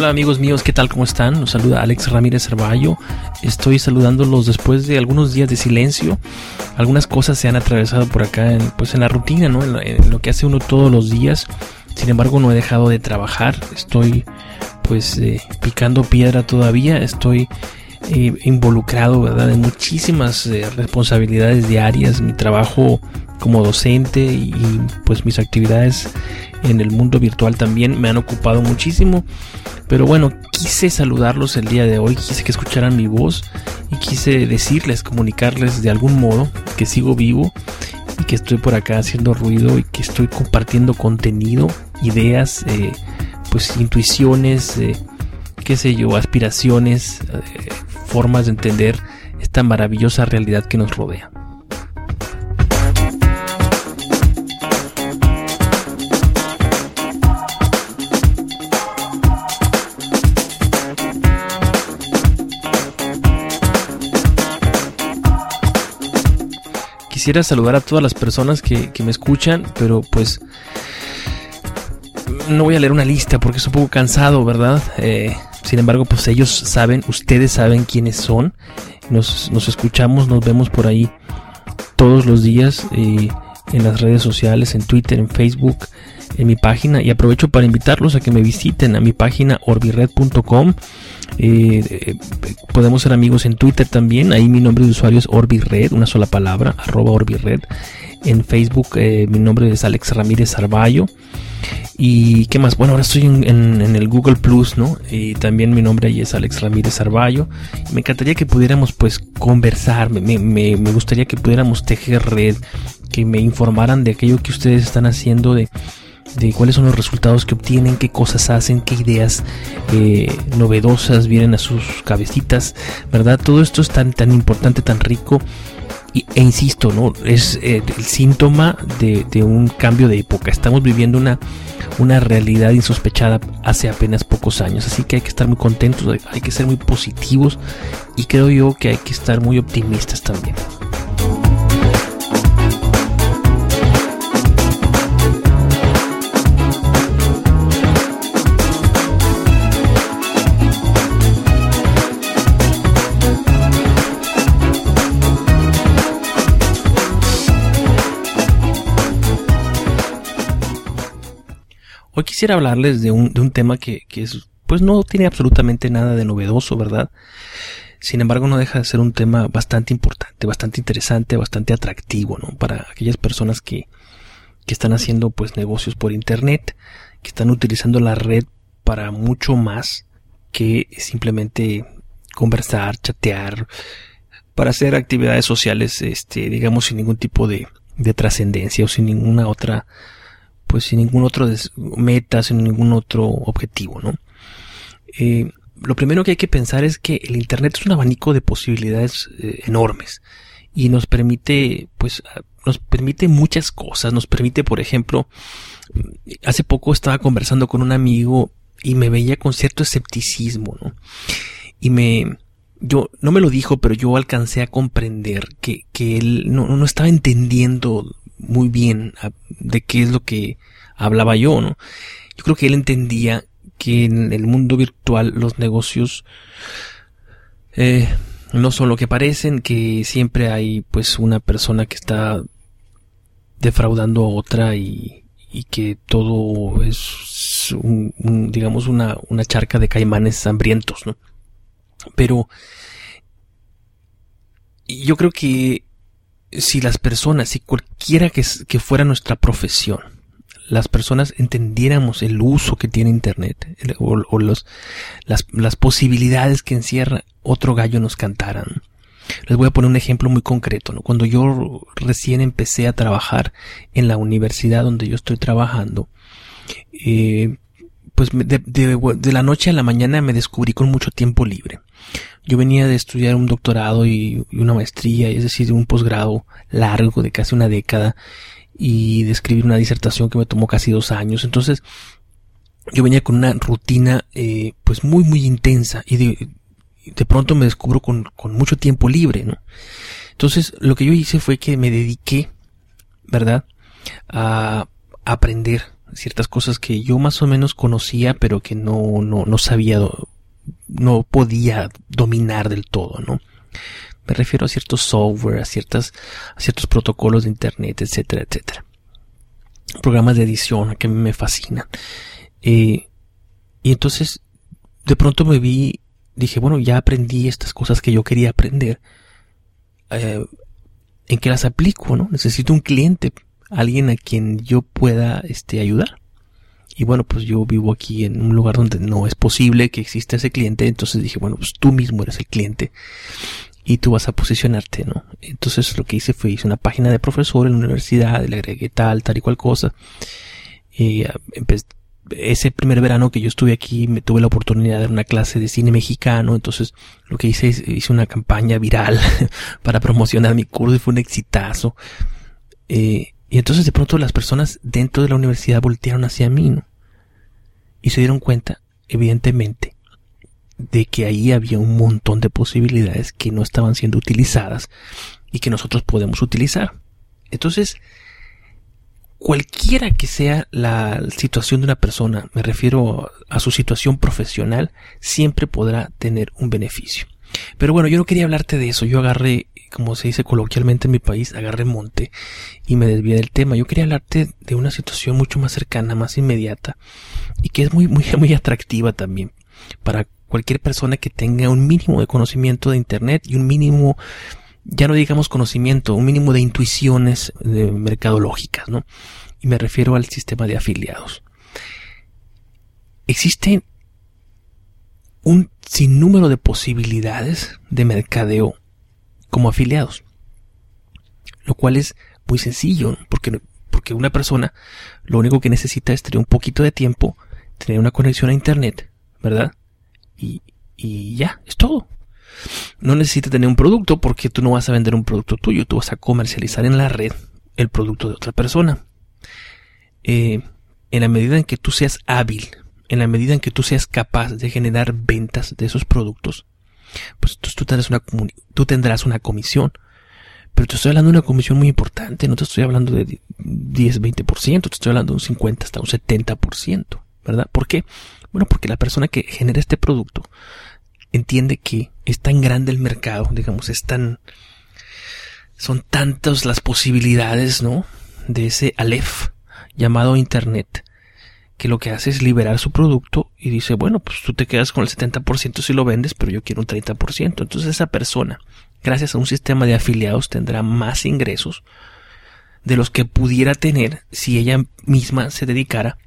Hola amigos míos, ¿qué tal? ¿Cómo están? Nos saluda Alex Ramírez Cervallo. Estoy saludándolos después de algunos días de silencio. Algunas cosas se han atravesado por acá en, pues en la rutina, ¿no? En, lo que hace uno todos los días. Sin embargo, no he dejado de trabajar. Estoy pues eh, picando piedra todavía. Estoy eh, involucrado, ¿verdad? En muchísimas eh, responsabilidades diarias. Mi trabajo como docente y pues mis actividades en el mundo virtual también me han ocupado muchísimo. Pero bueno, quise saludarlos el día de hoy, quise que escucharan mi voz y quise decirles, comunicarles de algún modo que sigo vivo y que estoy por acá haciendo ruido y que estoy compartiendo contenido, ideas, eh, pues intuiciones, eh, qué sé yo, aspiraciones, eh, formas de entender esta maravillosa realidad que nos rodea. Quisiera saludar a todas las personas que, me escuchan, pero pues no voy a leer una lista porque es un poco cansado, ¿verdad? Eh, sin embargo, pues ellos saben, ustedes saben quiénes son. Nos, escuchamos, nos vemos por ahí todos los días eh, en las redes sociales, en Twitter, en Facebook, en mi página. Y aprovecho para invitarlos a que me visiten a mi página orbired.com eh, eh, podemos ser amigos en Twitter también. Ahí mi nombre de usuario es Orbired, una sola palabra, arroba Orbired. En Facebook eh, mi nombre es Alex Ramírez Arballo. Y qué más, bueno, ahora estoy en, el Google Plus, ¿no? Y también mi nombre ahí es Alex Ramírez Arballo. Me encantaría que pudiéramos pues conversar, me, me gustaría que pudiéramos tejer red, que me informaran de aquello que ustedes están haciendo, de de cuáles son los resultados que obtienen, qué cosas hacen, qué ideas eh, novedosas vienen a sus cabecitas, ¿verdad? Todo esto es tan, tan importante, tan rico. E insisto, ¿no? Es eh, el síntoma de, de, un cambio de época. Estamos viviendo una, una realidad insospechada hace apenas pocos años. Así que hay que estar muy contentos, hay que ser muy positivos y creo yo que hay que estar muy optimistas también. Hoy quisiera hablarles de un, de un tema que, que es, pues no tiene absolutamente nada de novedoso, ¿verdad? Sin embargo, no deja de ser un tema bastante importante, bastante interesante, bastante atractivo, ¿no? Para aquellas personas que, que están haciendo pues negocios por internet, que están utilizando la red para mucho más que simplemente conversar, chatear, para hacer actividades sociales, este, digamos, sin ningún tipo de, de trascendencia o sin ninguna otra pues sin ningún otro meta, sin ningún otro objetivo, ¿no? Eh, lo primero que hay que pensar es que el Internet es un abanico de posibilidades eh, enormes y nos permite, pues, nos permite muchas cosas. Nos permite, por ejemplo, hace poco estaba conversando con un amigo y me veía con cierto escepticismo, ¿no? Y me, yo, no me lo dijo, pero yo alcancé a comprender que, que él no, no estaba entendiendo muy bien de qué es lo que hablaba yo, ¿no? Yo creo que él entendía que en el mundo virtual los negocios eh, no son lo que parecen, que siempre hay pues una persona que está defraudando a otra y, y que todo es digamos una, una charca de caimanes hambrientos, ¿no? Pero yo creo que si las personas, si cualquiera que, fuera nuestra profesión, las personas entendiéramos el uso que tiene Internet o, las, las, posibilidades que encierra otro gallo nos cantaran. Les voy a poner un ejemplo muy concreto. Cuando yo recién empecé a trabajar en la universidad donde yo estoy trabajando, eh, pues de, de, la noche a la mañana me descubrí con mucho tiempo libre. Yo venía de estudiar un doctorado y, una maestría, es decir, un posgrado largo de casi una década y de escribir una disertación que me tomó casi dos años. Entonces, yo venía con una rutina eh, pues muy muy intensa y de, de pronto me descubro con, con, mucho tiempo libre, ¿no? Entonces, lo que yo hice fue que me dediqué, ¿verdad? A aprender ciertas cosas que yo más o menos conocía, pero que no, no, no sabía no podía dominar del todo, ¿no? Me refiero a ciertos software, a, ciertas, a ciertos protocolos de internet, etcétera, etcétera. Programas de edición que me fascinan. Eh, y entonces, de pronto me vi, dije, bueno, ya aprendí estas cosas que yo quería aprender. Eh, ¿En qué las aplico, no? Necesito un cliente, alguien a quien yo pueda este, ayudar. Y bueno, pues yo vivo aquí en un lugar donde no es posible que exista ese cliente. Entonces dije, bueno, pues tú mismo eres el cliente y tú vas a posicionarte, ¿no? Entonces lo que hice fue hice una página de profesor en la universidad, le agregué tal, tal y cual cosa. Y ah, ese primer verano que yo estuve aquí me tuve la oportunidad de dar una clase de cine mexicano, entonces lo que hice es hice una campaña viral para promocionar mi curso y fue un exitazo. Eh, y entonces de pronto las personas dentro de la universidad voltearon hacia mí, ¿no? y se dieron cuenta, evidentemente, de que ahí había un montón de posibilidades que no estaban siendo utilizadas y que nosotros podemos utilizar. Entonces, cualquiera que sea la situación de una persona, me refiero a su situación profesional, siempre podrá tener un beneficio. Pero bueno, yo no quería hablarte de eso, yo agarré, como se dice coloquialmente en mi país, agarré monte y me desvié del tema. Yo quería hablarte de una situación mucho más cercana, más inmediata, y que es muy, muy, muy atractiva también para cualquier persona que tenga un mínimo de conocimiento de Internet y un mínimo, ya no digamos conocimiento, un mínimo de intuiciones de mercadológicas, ¿no? Y me refiero al sistema de afiliados. Existe un sinnúmero de posibilidades de mercadeo como afiliados. Lo cual es muy sencillo, porque, porque una persona lo único que necesita es tener un poquito de tiempo tener una conexión a Internet, ¿verdad? Y, y ya, es todo. No necesitas tener un producto porque tú no vas a vender un producto tuyo, tú vas a comercializar en la red el producto de otra persona. Eh, en la medida en que tú seas hábil, en la medida en que tú seas capaz de generar ventas de esos productos, pues tú tendrás una, tú tendrás una comisión. Pero te estoy hablando de una comisión muy importante, no te estoy hablando de 10, 20%, te estoy hablando de un 50 hasta un 70%. ¿verdad? ¿Por qué? Bueno, porque la persona que genera este producto entiende que es tan grande el mercado, digamos, es tan, son tantas las posibilidades, ¿no? De ese Aleph llamado Internet, que lo que hace es liberar su producto y dice, bueno, pues tú te quedas con el 70% si lo vendes, pero yo quiero un 30%. Entonces esa persona, gracias a un sistema de afiliados, tendrá más ingresos de los que pudiera tener si ella misma se dedicara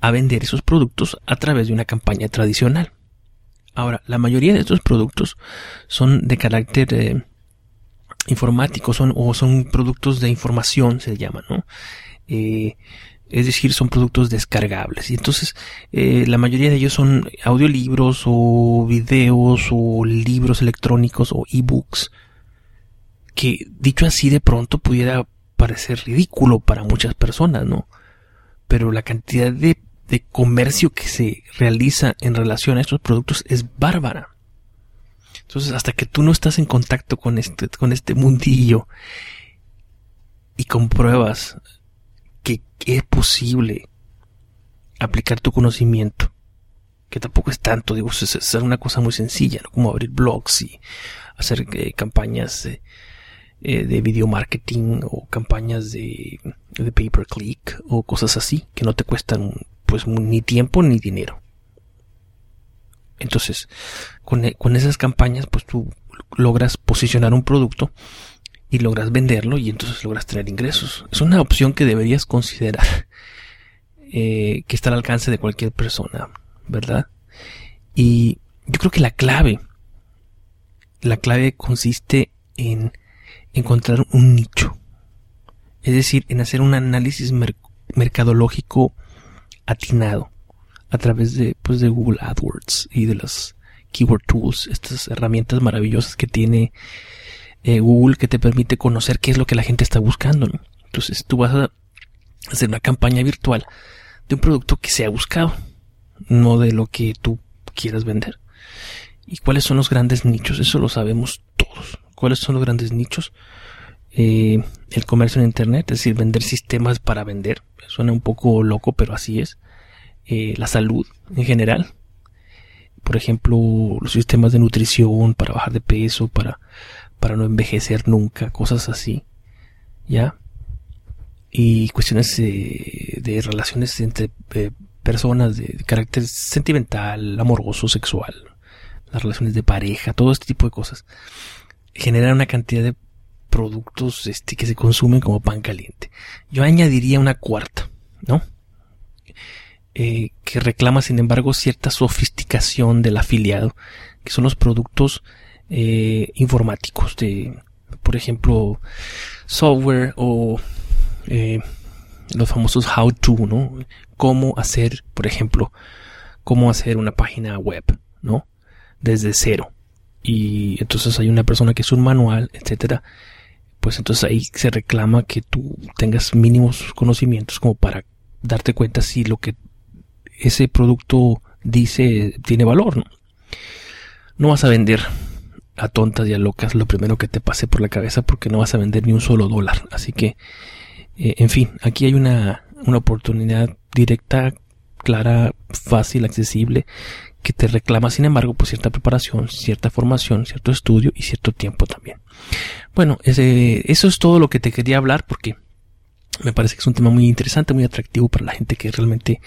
a vender esos productos a través de una campaña tradicional. Ahora, la mayoría de estos productos son de carácter eh, informático, son, o son productos de información, se llaman, ¿no? Eh, es decir, son productos descargables. Y entonces, eh, la mayoría de ellos son audiolibros o videos o libros electrónicos o ebooks que, dicho así, de pronto pudiera parecer ridículo para muchas personas, ¿no? Pero la cantidad de de comercio que se realiza en relación a estos productos es bárbara. Entonces, hasta que tú no estás en contacto con este, con este mundillo y compruebas que es posible aplicar tu conocimiento, que tampoco es tanto, digo, es, una cosa muy sencilla, como abrir blogs y hacer eh, campañas eh, de video marketing o campañas de, de pay per click o cosas así que no te cuestan pues ni tiempo ni dinero. Entonces, con, e, con esas campañas, pues tú logras posicionar un producto y logras venderlo y entonces logras tener ingresos. Es una opción que deberías considerar eh, que está al alcance de cualquier persona, ¿verdad? Y yo creo que la clave, la clave consiste en encontrar un nicho. Es decir, en hacer un análisis mercadológico atinado a través de, pues, de Google AdWords y de las Keyword Tools, estas herramientas maravillosas que tiene eh, Google que te permite conocer qué es lo que la gente está buscando. Entonces tú vas a hacer una campaña virtual de un producto que se ha buscado, no de lo que tú quieras vender. ¿Y cuáles son los grandes nichos? Eso lo sabemos todos. ¿Cuáles son los grandes nichos? Eh, el comercio en Internet, es decir, vender sistemas para vender. Suena un poco loco, pero así es. Eh, la salud en general. Por ejemplo, los sistemas de nutrición para bajar de peso, para, para no envejecer nunca, cosas así. ¿Ya? Y cuestiones eh, de relaciones entre personas de carácter sentimental, amoroso, sexual, las relaciones de pareja, todo este tipo de cosas, generan una cantidad de productos este, que se consumen como pan caliente. Yo añadiría una cuarta, ¿no? Eh, que reclama, sin embargo, cierta sofisticación del afiliado, que son los productos eh, informáticos de, por ejemplo, software o eh, los famosos how to, ¿no? Cómo hacer, por ejemplo, cómo hacer una página web, ¿no? Desde cero. Y entonces hay una persona que es un manual, etcétera. Pues entonces ahí se reclama que tú tengas mínimos conocimientos como para darte cuenta si lo que ese producto dice tiene valor, ¿no? No vas a vender a tontas y a locas lo primero que te pase por la cabeza porque no vas a vender ni un solo dólar. Así que eh, en fin, aquí hay una, una oportunidad directa, clara, fácil, accesible, que te reclama, sin embargo, pues cierta preparación, cierta formación, cierto estudio y cierto tiempo también. Bueno, ese, eso es todo lo que te quería hablar porque me parece que es un tema muy interesante, muy atractivo para la gente que realmente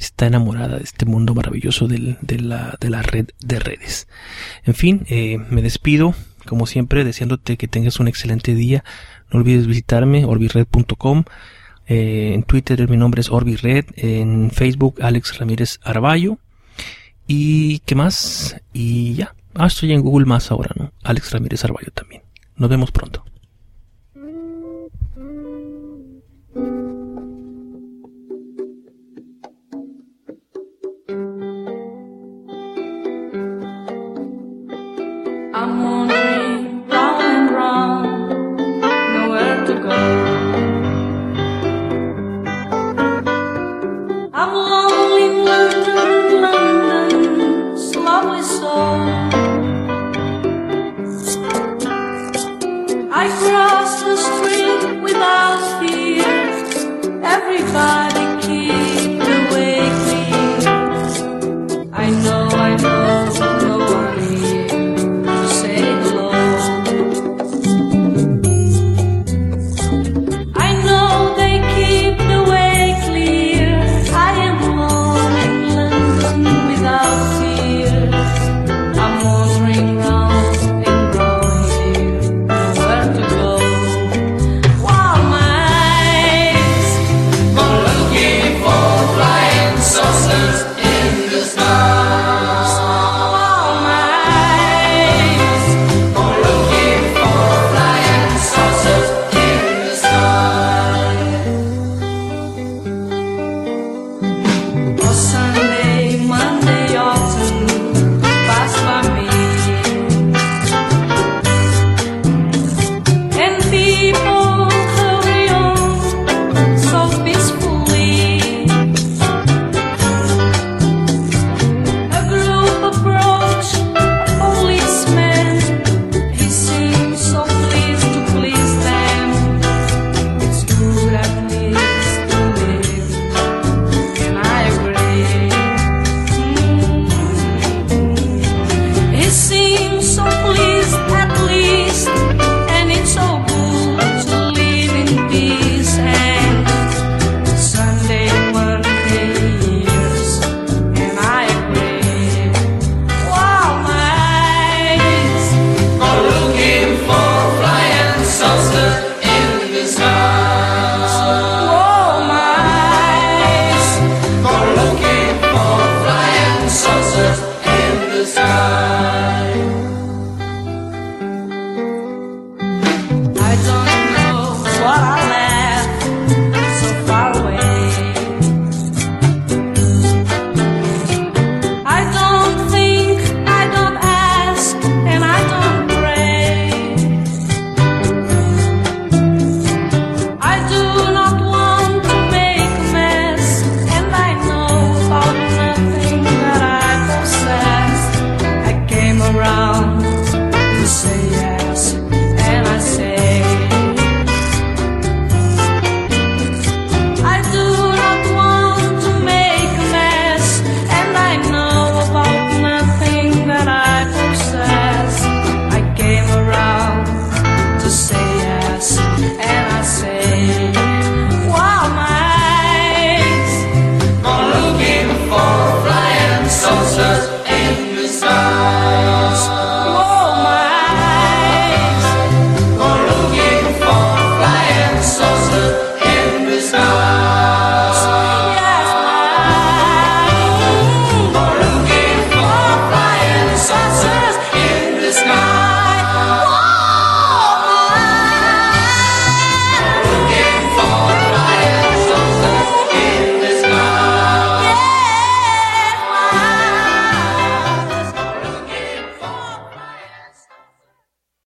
está enamorada de este mundo maravilloso de, la, de la red de redes. En fin, eh, me despido, como siempre, deseándote que tengas un excelente día. No olvides visitarme, orbired.com. Eh, en Twitter mi nombre es Orbired. En Facebook Alex Ramírez Arballo. ¿Y qué más? Y ya. Ah, estoy en Google más ahora, ¿no? Alex Ramírez Arballo también. Nos vemos pronto. sky.